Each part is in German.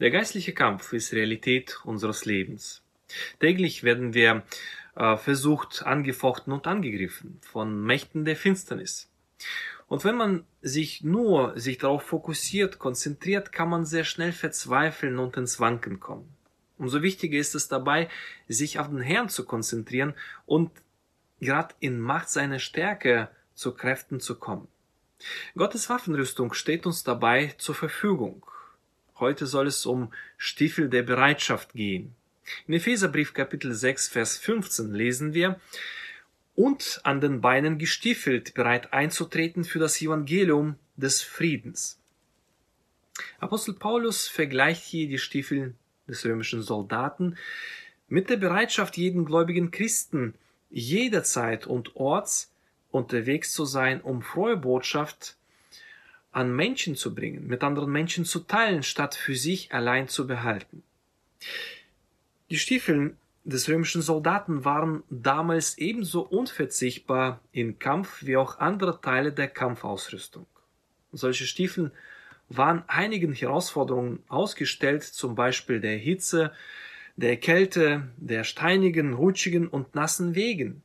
Der geistliche Kampf ist Realität unseres Lebens. Täglich werden wir äh, versucht, angefochten und angegriffen von Mächten der Finsternis. Und wenn man sich nur sich darauf fokussiert, konzentriert, kann man sehr schnell verzweifeln und ins Wanken kommen. Umso wichtiger ist es dabei, sich auf den Herrn zu konzentrieren und gerade in Macht seiner Stärke zu Kräften zu kommen. Gottes Waffenrüstung steht uns dabei zur Verfügung. Heute soll es um Stiefel der Bereitschaft gehen. In Epheserbrief Kapitel 6, Vers 15 lesen wir, und an den Beinen gestiefelt, bereit einzutreten für das Evangelium des Friedens. Apostel Paulus vergleicht hier die Stiefel des römischen Soldaten mit der Bereitschaft jeden gläubigen Christen, jederzeit und orts unterwegs zu sein, um frohe Botschaft an Menschen zu bringen, mit anderen Menschen zu teilen, statt für sich allein zu behalten. Die Stiefel des römischen Soldaten waren damals ebenso unverzichtbar in Kampf wie auch andere Teile der Kampfausrüstung. Solche Stiefel waren einigen Herausforderungen ausgestellt, zum Beispiel der Hitze, der Kälte, der steinigen, rutschigen und nassen Wegen.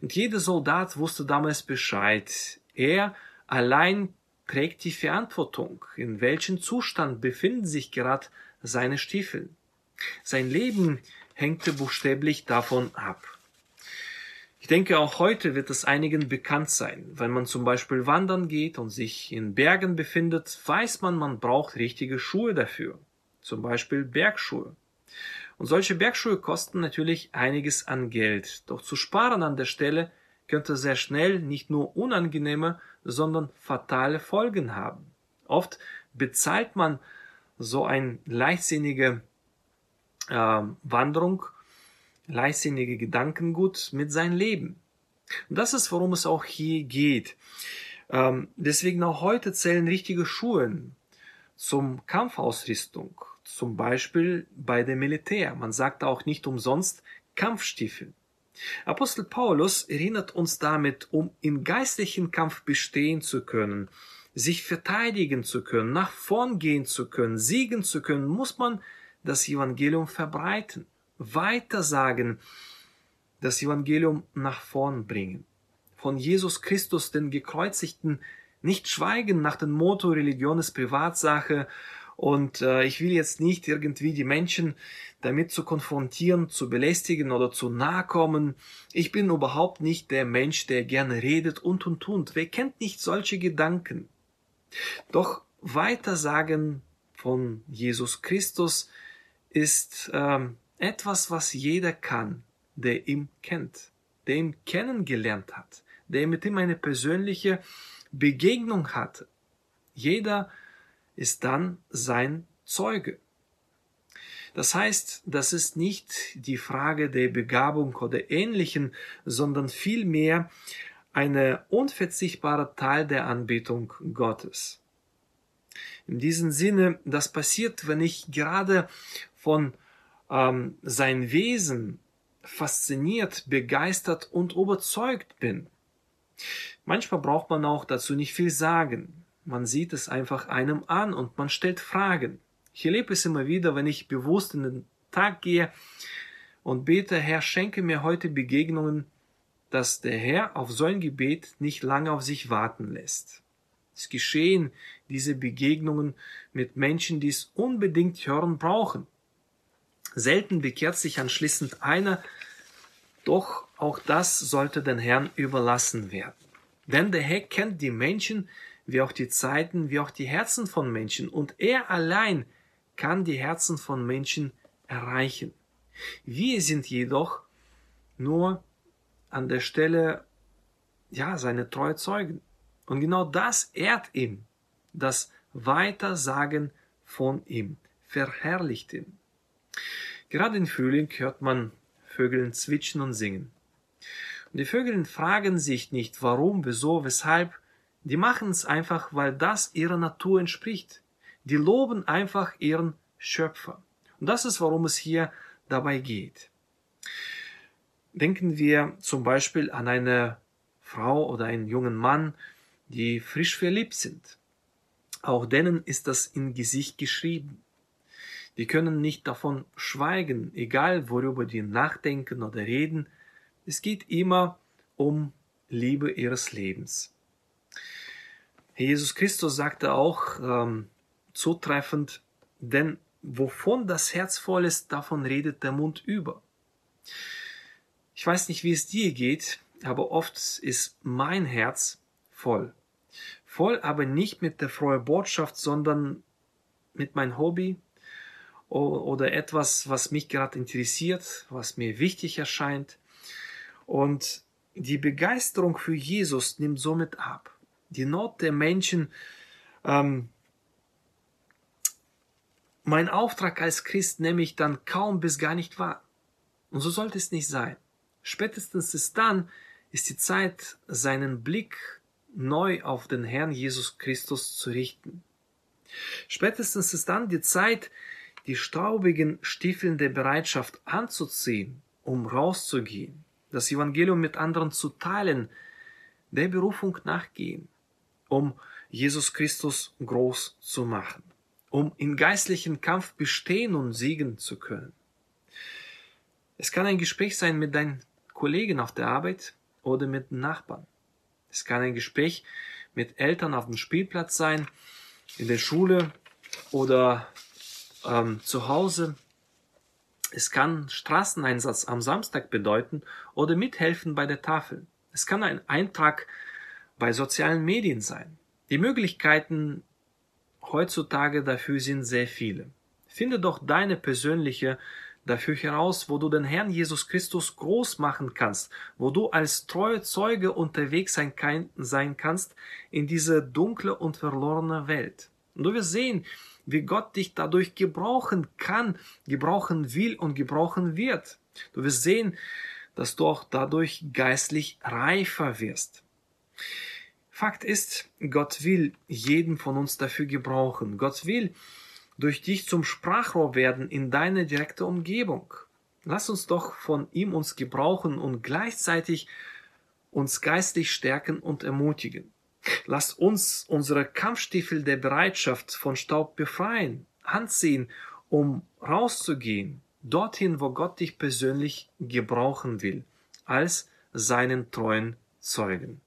Und jeder Soldat wusste damals Bescheid. Er allein trägt die Verantwortung, in welchem Zustand befinden sich gerade seine Stiefel. Sein Leben hängte buchstäblich davon ab. Ich denke, auch heute wird es einigen bekannt sein. Wenn man zum Beispiel wandern geht und sich in Bergen befindet, weiß man, man braucht richtige Schuhe dafür. Zum Beispiel Bergschuhe. Und solche Bergschuhe kosten natürlich einiges an Geld. Doch zu sparen an der Stelle könnte sehr schnell nicht nur unangenehme, sondern fatale Folgen haben. Oft bezahlt man so ein leichtsinnige äh, Wanderung, leichtsinnige Gedankengut mit seinem Leben. Und das ist, worum es auch hier geht. Ähm, deswegen auch heute zählen richtige Schuhe zum Kampfausrüstung, zum Beispiel bei dem Militär. Man sagt auch nicht umsonst Kampfstiefel. Apostel Paulus erinnert uns damit, um im geistlichen Kampf bestehen zu können, sich verteidigen zu können, nach vorn gehen zu können, siegen zu können, muss man das Evangelium verbreiten, weitersagen, das Evangelium nach vorn bringen. Von Jesus Christus, den Gekreuzigten, nicht schweigen nach dem Motto Religion ist Privatsache und äh, ich will jetzt nicht irgendwie die Menschen damit zu konfrontieren, zu belästigen oder zu nahe kommen. Ich bin überhaupt nicht der Mensch, der gerne redet und und und. Wer kennt nicht solche Gedanken? Doch weitersagen von Jesus Christus ist ähm, etwas, was jeder kann, der ihn kennt, der ihn kennengelernt hat, der mit ihm eine persönliche Begegnung hatte. Jeder ist dann sein Zeuge. Das heißt, das ist nicht die Frage der Begabung oder ähnlichen, sondern vielmehr eine unverzichtbare Teil der Anbetung Gottes. In diesem Sinne, das passiert, wenn ich gerade von ähm, sein Wesen fasziniert, begeistert und überzeugt bin. Manchmal braucht man auch dazu nicht viel sagen. Man sieht es einfach einem an und man stellt Fragen. Ich erlebe es immer wieder, wenn ich bewusst in den Tag gehe und bete, Herr, schenke mir heute Begegnungen, dass der Herr auf so ein Gebet nicht lange auf sich warten lässt. Es geschehen diese Begegnungen mit Menschen, die es unbedingt hören brauchen. Selten bekehrt sich anschließend einer, doch auch das sollte den Herrn überlassen werden. Denn der Herr kennt die Menschen, wie auch die Zeiten, wie auch die Herzen von Menschen. Und er allein kann die Herzen von Menschen erreichen. Wir sind jedoch nur an der Stelle, ja, seine treue Zeugen. Und genau das ehrt ihm, das Weitersagen von ihm, verherrlicht ihn. Gerade im Frühling hört man Vögeln zwitschern und singen. Und die Vögel fragen sich nicht, warum, wieso, weshalb, die machen es einfach, weil das ihrer Natur entspricht. Die loben einfach ihren Schöpfer. Und das ist, worum es hier dabei geht. Denken wir zum Beispiel an eine Frau oder einen jungen Mann, die frisch verliebt sind. Auch denen ist das in Gesicht geschrieben. Die können nicht davon schweigen, egal worüber die nachdenken oder reden. Es geht immer um Liebe ihres Lebens. Jesus Christus sagte auch ähm, zutreffend, denn wovon das Herz voll ist, davon redet der Mund über. Ich weiß nicht, wie es dir geht, aber oft ist mein Herz voll. Voll aber nicht mit der frohen Botschaft, sondern mit meinem Hobby oder etwas, was mich gerade interessiert, was mir wichtig erscheint. Und die Begeisterung für Jesus nimmt somit ab. Die Not der Menschen ähm, mein Auftrag als Christ nehme ich dann kaum bis gar nicht wahr. Und so sollte es nicht sein. Spätestens ist dann ist die Zeit, seinen Blick neu auf den Herrn Jesus Christus zu richten. Spätestens ist dann die Zeit, die staubigen Stiefeln der Bereitschaft anzuziehen, um rauszugehen, das Evangelium mit anderen zu teilen, der Berufung nachgehen, um Jesus Christus groß zu machen um im geistlichen Kampf bestehen und siegen zu können. Es kann ein Gespräch sein mit deinen Kollegen auf der Arbeit oder mit Nachbarn. Es kann ein Gespräch mit Eltern auf dem Spielplatz sein, in der Schule oder ähm, zu Hause. Es kann Straßeneinsatz am Samstag bedeuten oder mithelfen bei der Tafel. Es kann ein Eintrag bei sozialen Medien sein. Die Möglichkeiten heutzutage dafür sind sehr viele. Finde doch deine persönliche dafür heraus, wo du den Herrn Jesus Christus groß machen kannst, wo du als treue Zeuge unterwegs sein, sein kannst in diese dunkle und verlorene Welt. Und du wirst sehen, wie Gott dich dadurch gebrauchen kann, gebrauchen will und gebrauchen wird. Du wirst sehen, dass du auch dadurch geistlich reifer wirst. Fakt ist, Gott will jeden von uns dafür gebrauchen. Gott will durch dich zum Sprachrohr werden in deine direkte Umgebung. Lass uns doch von ihm uns gebrauchen und gleichzeitig uns geistlich stärken und ermutigen. Lass uns unsere Kampfstiefel der Bereitschaft von Staub befreien, anziehen, um rauszugehen, dorthin, wo Gott dich persönlich gebrauchen will, als seinen treuen Zeugen.